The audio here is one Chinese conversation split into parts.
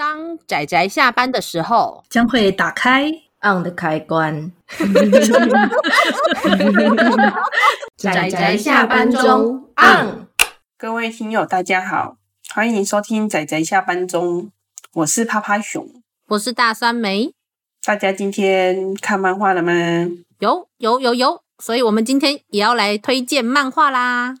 当仔仔下班的时候，将会打开 on 的开关。仔仔下班中 on。各位听友，大家好，欢迎收听仔仔下班中，我是趴趴熊，我是大酸梅。大家今天看漫画了吗？有有有有，所以我们今天也要来推荐漫画啦。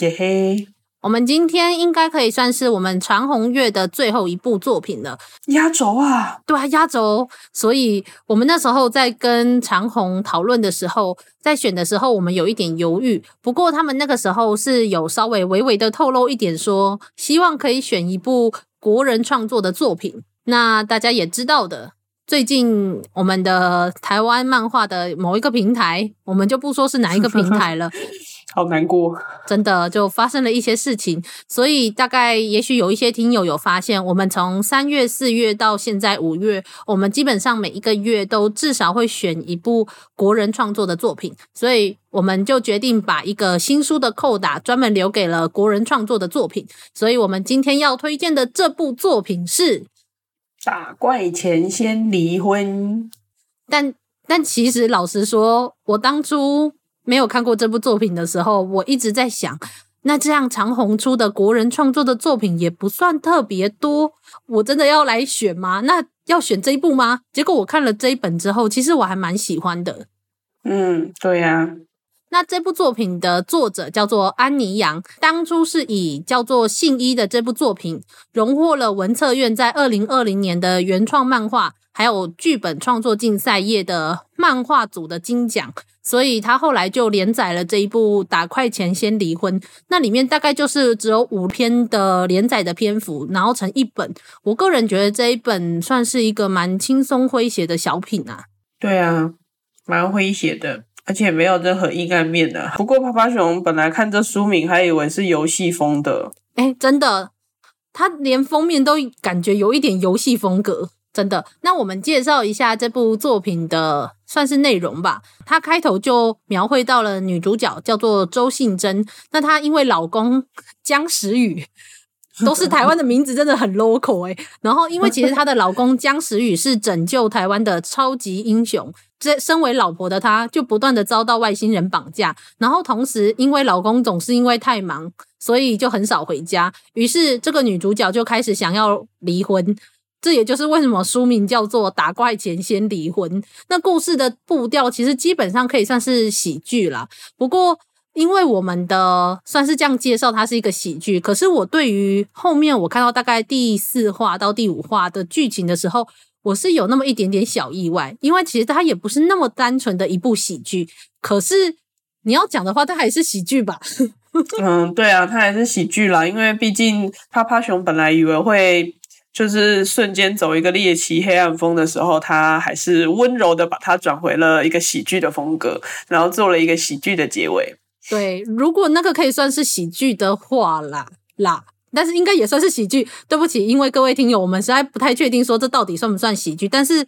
耶嘿。我们今天应该可以算是我们长虹月的最后一部作品了，压轴啊！对啊，压轴。所以我们那时候在跟长虹讨论的时候，在选的时候，我们有一点犹豫。不过他们那个时候是有稍微微微的透露一点说，说希望可以选一部国人创作的作品。那大家也知道的，最近我们的台湾漫画的某一个平台，我们就不说是哪一个平台了。好难过，真的就发生了一些事情，所以大概也许有一些听友有发现，我们从三月、四月到现在五月，我们基本上每一个月都至少会选一部国人创作的作品，所以我们就决定把一个新书的扣打专门留给了国人创作的作品，所以我们今天要推荐的这部作品是《打怪前先离婚》，但但其实老实说，我当初。没有看过这部作品的时候，我一直在想，那这样长虹出的国人创作的作品也不算特别多，我真的要来选吗？那要选这一部吗？结果我看了这一本之后，其实我还蛮喜欢的。嗯，对呀、那这部作品的作者叫做安妮阳，当初是以叫做《信一》的这部作品，荣获了文策院在二零二零年的原创漫画还有剧本创作竞赛页的漫画组的金奖。所以他后来就连载了这一部《打快钱先离婚》，那里面大概就是只有五篇的连载的篇幅，然后成一本。我个人觉得这一本算是一个蛮轻松诙谐的小品啊。对啊，蛮诙谐的，而且没有任何阴暗面的。不过趴趴熊本来看这书名还以为是游戏风的，哎，真的，他连封面都感觉有一点游戏风格。真的，那我们介绍一下这部作品的算是内容吧。它开头就描绘到了女主角叫做周信真，那她因为老公 江时雨都是台湾的名字，真的很 local 诶。然后因为其实她的老公江时雨是拯救台湾的超级英雄，这身为老婆的她就不断的遭到外星人绑架，然后同时因为老公总是因为太忙，所以就很少回家，于是这个女主角就开始想要离婚。这也就是为什么书名叫做《打怪前先离婚》。那故事的步调其实基本上可以算是喜剧啦。不过，因为我们的算是这样介绍，它是一个喜剧。可是，我对于后面我看到大概第四话到第五话的剧情的时候，我是有那么一点点小意外。因为其实它也不是那么单纯的一部喜剧。可是你要讲的话，它还是喜剧吧？嗯，对啊，它还是喜剧啦。因为毕竟趴趴熊本来以为会。就是瞬间走一个猎奇黑暗风的时候，它还是温柔的把它转回了一个喜剧的风格，然后做了一个喜剧的结尾。对，如果那个可以算是喜剧的话啦啦，但是应该也算是喜剧。对不起，因为各位听友，我们实在不太确定说这到底算不算喜剧，但是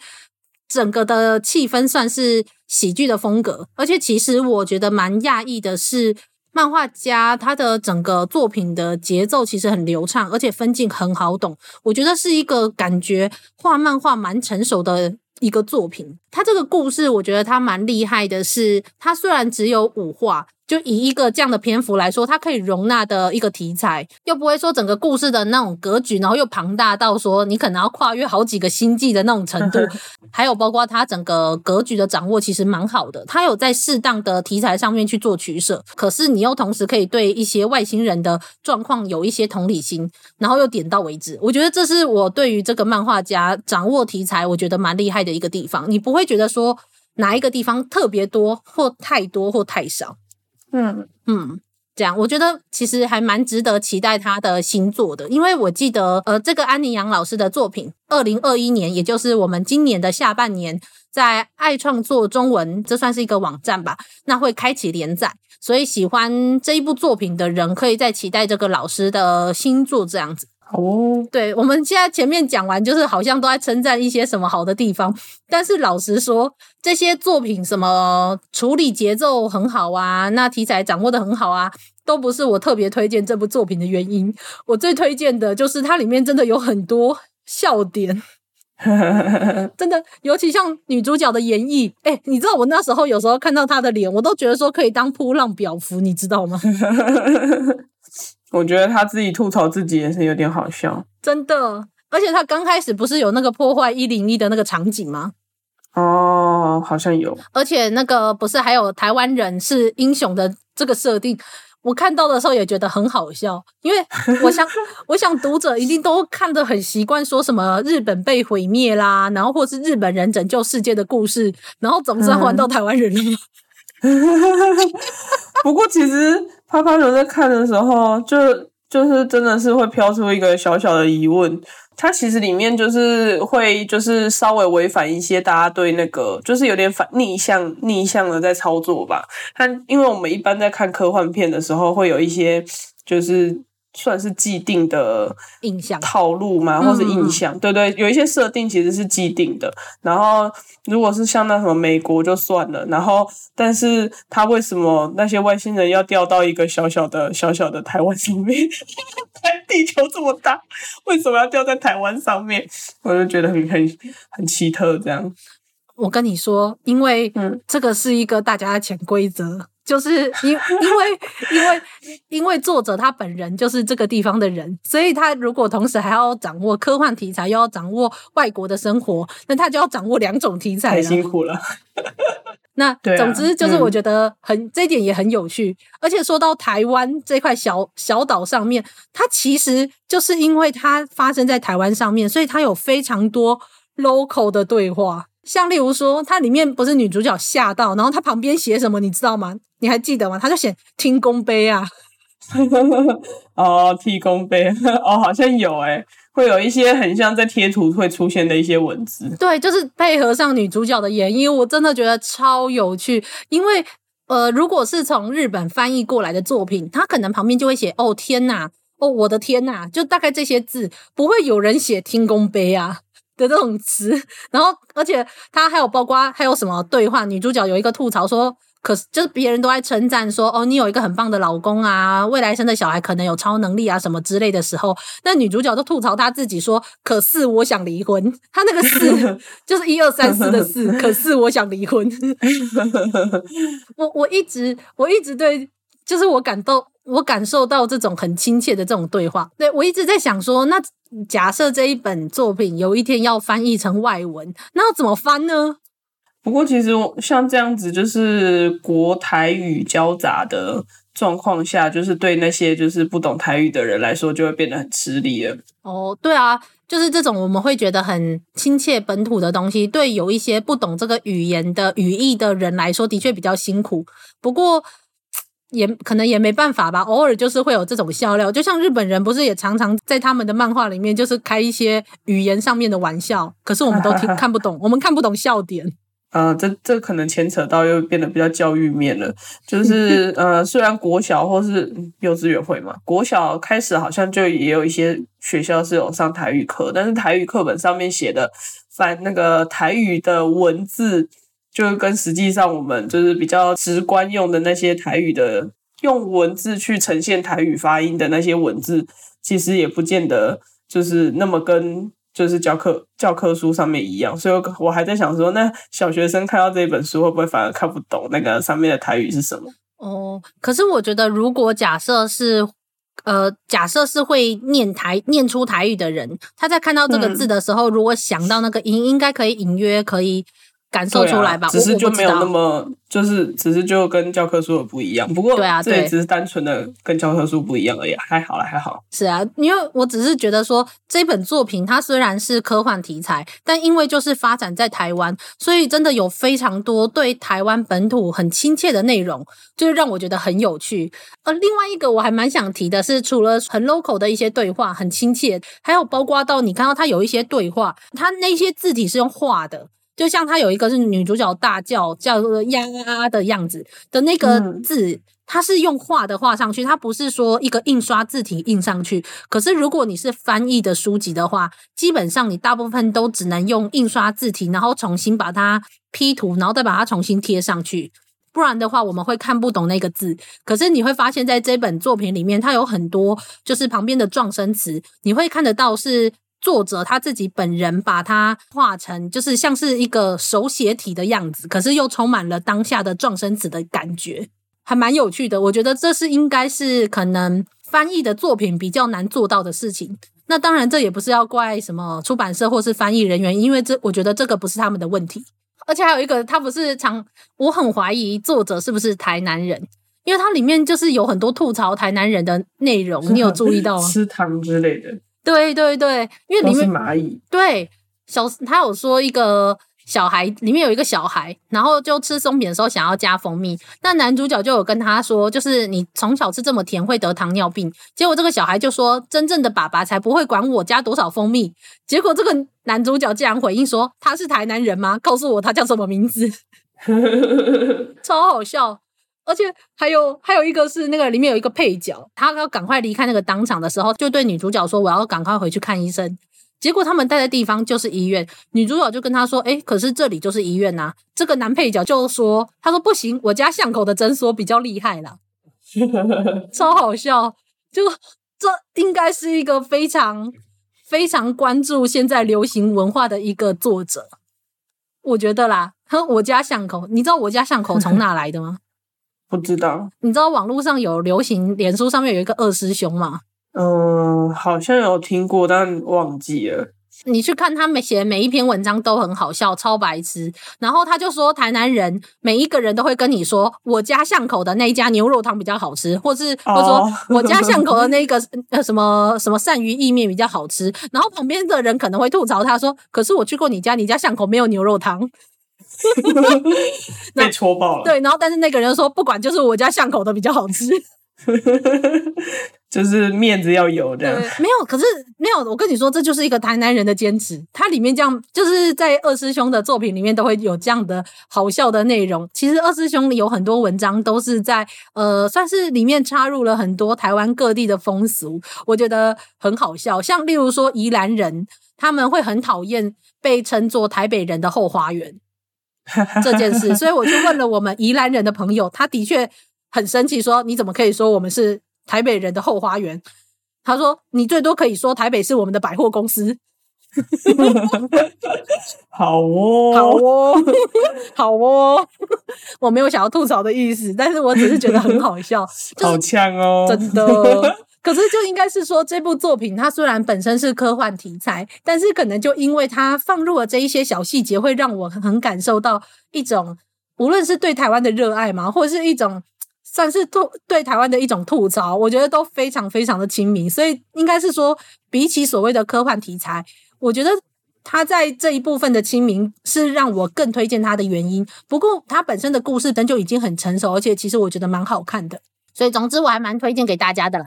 整个的气氛算是喜剧的风格。而且其实我觉得蛮讶异的是。漫画家他的整个作品的节奏其实很流畅，而且分镜很好懂。我觉得是一个感觉画漫画蛮成熟的一个作品。他这个故事，我觉得他蛮厉害的是，他虽然只有五话。就以一个这样的篇幅来说，它可以容纳的一个题材，又不会说整个故事的那种格局，然后又庞大到说你可能要跨越好几个星际的那种程度。还有包括它整个格局的掌握，其实蛮好的。它有在适当的题材上面去做取舍，可是你又同时可以对一些外星人的状况有一些同理心，然后又点到为止。我觉得这是我对于这个漫画家掌握题材，我觉得蛮厉害的一个地方。你不会觉得说哪一个地方特别多，或太多，或太少。嗯嗯，这样我觉得其实还蛮值得期待他的新作的，因为我记得呃，这个安妮杨老师的作品，二零二一年，也就是我们今年的下半年，在爱创作中文，这算是一个网站吧，那会开启连载，所以喜欢这一部作品的人，可以在期待这个老师的新作这样子。哦，对，我们现在前面讲完，就是好像都在称赞一些什么好的地方，但是老实说，这些作品什么处理节奏很好啊，那题材掌握的很好啊，都不是我特别推荐这部作品的原因。我最推荐的就是它里面真的有很多笑点。真的，尤其像女主角的演绎，哎、欸，你知道我那时候有时候看到她的脸，我都觉得说可以当噗浪表服，你知道吗？我觉得他自己吐槽自己也是有点好笑，真的。而且他刚开始不是有那个破坏一零一的那个场景吗？哦，好像有。而且那个不是还有台湾人是英雄的这个设定。我看到的时候也觉得很好笑，因为我想，我想读者一定都看得很习惯，说什么日本被毁灭啦，然后或是日本人拯救世界的故事，然后总算换到台湾人了。嗯、不过其实泡泡球在看的时候，就就是真的是会飘出一个小小的疑问。它其实里面就是会就是稍微违反一些大家对那个就是有点反逆向逆向的在操作吧。它因为我们一般在看科幻片的时候，会有一些就是。算是既定的印象套路嘛，或是印象，嗯、对对，有一些设定其实是既定的。然后，如果是像那什么美国就算了。然后，但是他为什么那些外星人要掉到一个小小的小小的台湾上面？台地球这么大，为什么要掉在台湾上面？我就觉得很很很奇特。这样，我跟你说，因为嗯，这个是一个大家的潜规则。就是因因为因为因为作者他本人就是这个地方的人，所以他如果同时还要掌握科幻题材，又要掌握外国的生活，那他就要掌握两种题材了。太辛苦了。那 总之就是我觉得很、嗯、这一点也很有趣，而且说到台湾这块小小岛上面，它其实就是因为它发生在台湾上面，所以它有非常多 local 的对话。像例如说，它里面不是女主角吓到，然后它旁边写什么，你知道吗？你还记得吗？它就写“天 公杯”啊。哦，天公杯哦，好像有诶，会有一些很像在贴图会出现的一些文字。对，就是配合上女主角的演绎，我真的觉得超有趣。因为呃，如果是从日本翻译过来的作品，它可能旁边就会写“哦天呐，哦我的天呐”，就大概这些字，不会有人写“天公杯”啊。的这种词，然后而且他还有包括还有什么对话？女主角有一个吐槽说，可是就是别人都在称赞说，哦，你有一个很棒的老公啊，未来生的小孩可能有超能力啊什么之类的时候，那女主角都吐槽她自己说，可是我想离婚。她那个四 就是一二三四的四，可是我想离婚。我我一直我一直对，就是我感动。我感受到这种很亲切的这种对话，对，我一直在想说，那假设这一本作品有一天要翻译成外文，那要怎么翻呢？不过其实像这样子，就是国台语交杂的状况下，就是对那些就是不懂台语的人来说，就会变得很吃力了。哦，对啊，就是这种我们会觉得很亲切本土的东西，对有一些不懂这个语言的语义的人来说，的确比较辛苦。不过。也可能也没办法吧，偶尔就是会有这种笑料，就像日本人不是也常常在他们的漫画里面就是开一些语言上面的玩笑，可是我们都听 看不懂，我们看不懂笑点。呃，这这可能牵扯到又变得比较教育面了，就是 呃，虽然国小或是幼稚园会嘛，国小开始好像就也有一些学校是有上台语课，但是台语课本上面写的反那个台语的文字。就跟实际上我们就是比较直观用的那些台语的，用文字去呈现台语发音的那些文字，其实也不见得就是那么跟就是教科教科书上面一样。所以我还在想说，那小学生看到这一本书会不会反而看不懂那个上面的台语是什么？哦，可是我觉得，如果假设是呃，假设是会念台念出台语的人，他在看到这个字的时候，嗯、如果想到那个音，应该可以隐约可以。感受出来吧，啊、只是就没有那么，就是只是就跟教科书的不一样。不过，对啊，这也只是单纯的跟教科书不一样而已，还好啦，还好。是啊，因为我只是觉得说，这本作品它虽然是科幻题材，但因为就是发展在台湾，所以真的有非常多对台湾本土很亲切的内容，就是让我觉得很有趣。而另外一个我还蛮想提的是，除了很 local 的一些对话很亲切，还有包括到你看到它有一些对话，它那些字体是用画的。就像它有一个是女主角大叫叫做呀的样子的那个字，它是用画的画上去，它不是说一个印刷字体印上去。可是如果你是翻译的书籍的话，基本上你大部分都只能用印刷字体，然后重新把它 P 图，然后再把它重新贴上去。不然的话，我们会看不懂那个字。可是你会发现在这本作品里面，它有很多就是旁边的撞声词，你会看得到是。作者他自己本人把它画成就是像是一个手写体的样子，可是又充满了当下的撞生词的感觉，还蛮有趣的。我觉得这是应该是可能翻译的作品比较难做到的事情。那当然，这也不是要怪什么出版社或是翻译人员，因为这我觉得这个不是他们的问题。而且还有一个，他不是常，我很怀疑作者是不是台南人，因为它里面就是有很多吐槽台南人的内容，你有注意到吗？吃糖之类的。对对对，因为里面是蚂蚁。对，小他有说一个。小孩里面有一个小孩，然后就吃松饼的时候想要加蜂蜜，那男主角就有跟他说，就是你从小吃这么甜会得糖尿病。结果这个小孩就说，真正的爸爸才不会管我加多少蜂蜜。结果这个男主角竟然回应说，他是台南人吗？告诉我他叫什么名字？超好笑，而且还有还有一个是那个里面有一个配角，他要赶快离开那个当场的时候，就对女主角说，我要赶快回去看医生。结果他们待的地方就是医院，女主角就跟他说：“哎，可是这里就是医院呐。”这个男配角就说：“他说不行，我家巷口的诊所比较厉害啦。”超好笑，就这应该是一个非常非常关注现在流行文化的一个作者，我觉得啦。哼，我家巷口，你知道我家巷口从哪来的吗？不知道。你知道网络上有流行，脸书上面有一个二师兄吗？嗯，好像有听过，但忘记了。你去看他们写的每一篇文章都很好笑，超白痴。然后他就说，台南人每一个人都会跟你说，我家巷口的那一家牛肉汤比较好吃，或是或者说我家巷口的 那个呃什么什么鳝鱼意面比较好吃。然后旁边的人可能会吐槽他说，可是我去过你家，你家巷口没有牛肉汤，被戳爆了。对，然后但是那个人说，不管，就是我家巷口的比较好吃。就是面子要有的，没有，可是没有。我跟你说，这就是一个台南人的坚持。它里面这样，就是在二师兄的作品里面都会有这样的好笑的内容。其实二师兄有很多文章都是在呃，算是里面插入了很多台湾各地的风俗，我觉得很好笑。像例如说宜兰人，他们会很讨厌被称作台北人的后花园 这件事，所以我就问了我们宜兰人的朋友，他的确很生气，说你怎么可以说我们是？台北人的后花园，他说：“你最多可以说台北是我们的百货公司。”好哦，好哦，好哦，我没有想要吐槽的意思，但是我只是觉得很好笑，就是、好呛哦，真的。可是就应该是说，这部作品它虽然本身是科幻题材，但是可能就因为它放入了这一些小细节，会让我很感受到一种，无论是对台湾的热爱嘛，或者是一种。算是吐对台湾的一种吐槽，我觉得都非常非常的亲民，所以应该是说，比起所谓的科幻题材，我觉得他在这一部分的亲民是让我更推荐他的原因。不过他本身的故事本就已经很成熟，而且其实我觉得蛮好看的，所以总之我还蛮推荐给大家的啦。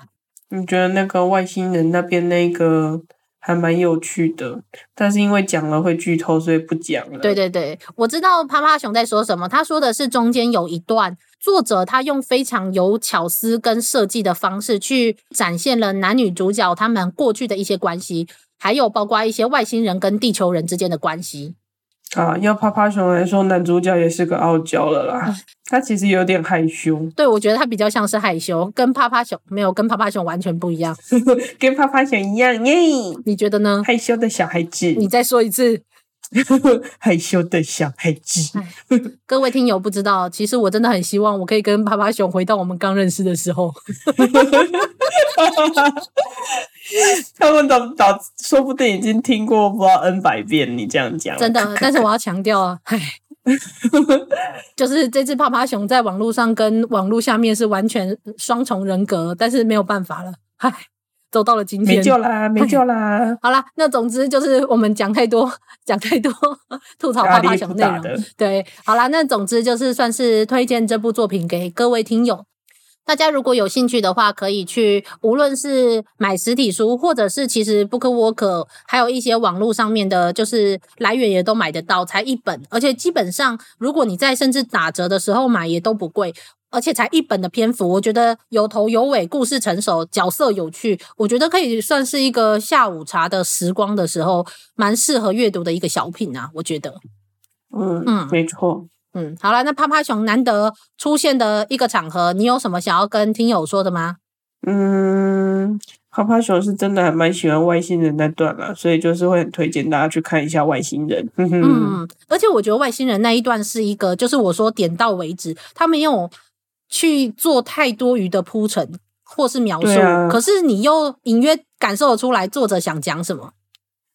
你觉得那个外星人那边那个？还蛮有趣的，但是因为讲了会剧透，所以不讲了。对对对，我知道趴趴熊在说什么。他说的是中间有一段，作者他用非常有巧思跟设计的方式去展现了男女主角他们过去的一些关系，还有包括一些外星人跟地球人之间的关系。啊，要趴趴熊来说，男主角也是个傲娇了啦。他其实有点害羞。对，我觉得他比较像是害羞，跟趴趴熊没有，跟趴趴熊完全不一样。跟趴趴熊一样耶？你觉得呢？害羞的小孩子。你再说一次。害羞的小孩子。各位听友不知道，其实我真的很希望我可以跟趴趴熊回到我们刚认识的时候。他们早早说不定已经听过不知道 N 百遍你这样讲。真的，但是我要强调啊，唉，就是这只趴趴熊在网络上跟网络下面是完全双重人格，但是没有办法了，唉。走到了今天，没救啦，没救啦！好啦，那总之就是我们讲太多，讲太多吐槽趴趴熊内容。对，好啦，那总之就是算是推荐这部作品给各位听友。大家如果有兴趣的话，可以去，无论是买实体书，或者是其实 BookWalker，还有一些网络上面的，就是来源也都买得到，才一本，而且基本上如果你在甚至打折的时候买，也都不贵。而且才一本的篇幅，我觉得有头有尾，故事成熟，角色有趣，我觉得可以算是一个下午茶的时光的时候，蛮适合阅读的一个小品啊，我觉得。嗯嗯，没错。嗯，好了，那趴趴熊难得出现的一个场合，你有什么想要跟听友说的吗？嗯，趴趴熊是真的还蛮喜欢外星人那段了，所以就是会很推荐大家去看一下外星人。嗯，而且我觉得外星人那一段是一个，就是我说点到为止，他没有去做太多余的铺陈或是描述，啊、可是你又隐约感受得出来作者想讲什么。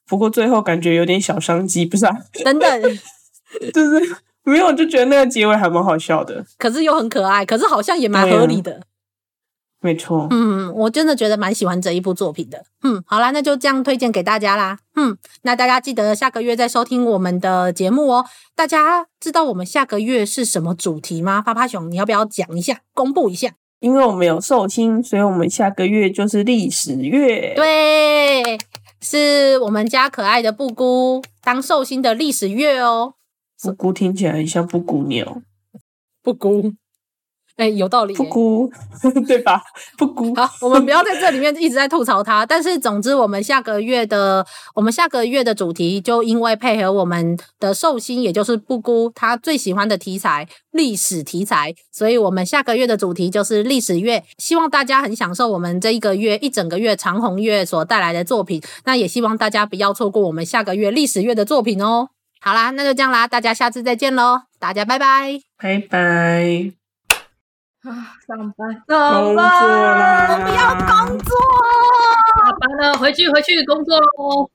不过最后感觉有点小商机，不是啊？等等，就是没有，就觉得那个结尾还蛮好笑的，可是又很可爱，可是好像也蛮合理的。没错，嗯，我真的觉得蛮喜欢这一部作品的。嗯，好啦，那就这样推荐给大家啦。嗯，那大家记得下个月再收听我们的节目哦。大家知道我们下个月是什么主题吗？趴趴熊，你要不要讲一下，公布一下？因为我们有寿星，所以我们下个月就是历史月。对，是我们家可爱的布姑当寿星的历史月哦。布谷听起来很像布谷鸟。布谷。哎、欸，有道理，布谷，对吧？布谷。好，我们不要在这里面一直在吐槽它。但是，总之，我们下个月的我们下个月的主题，就因为配合我们的寿星，也就是布谷他最喜欢的题材历史题材，所以我们下个月的主题就是历史月。希望大家很享受我们这一个月一整个月长虹月所带来的作品。那也希望大家不要错过我们下个月历史月的作品哦。好啦，那就这样啦，大家下次再见喽，大家拜拜，拜拜。啊，上班，上班，我们要工作，下班了，回去，回去工作喽。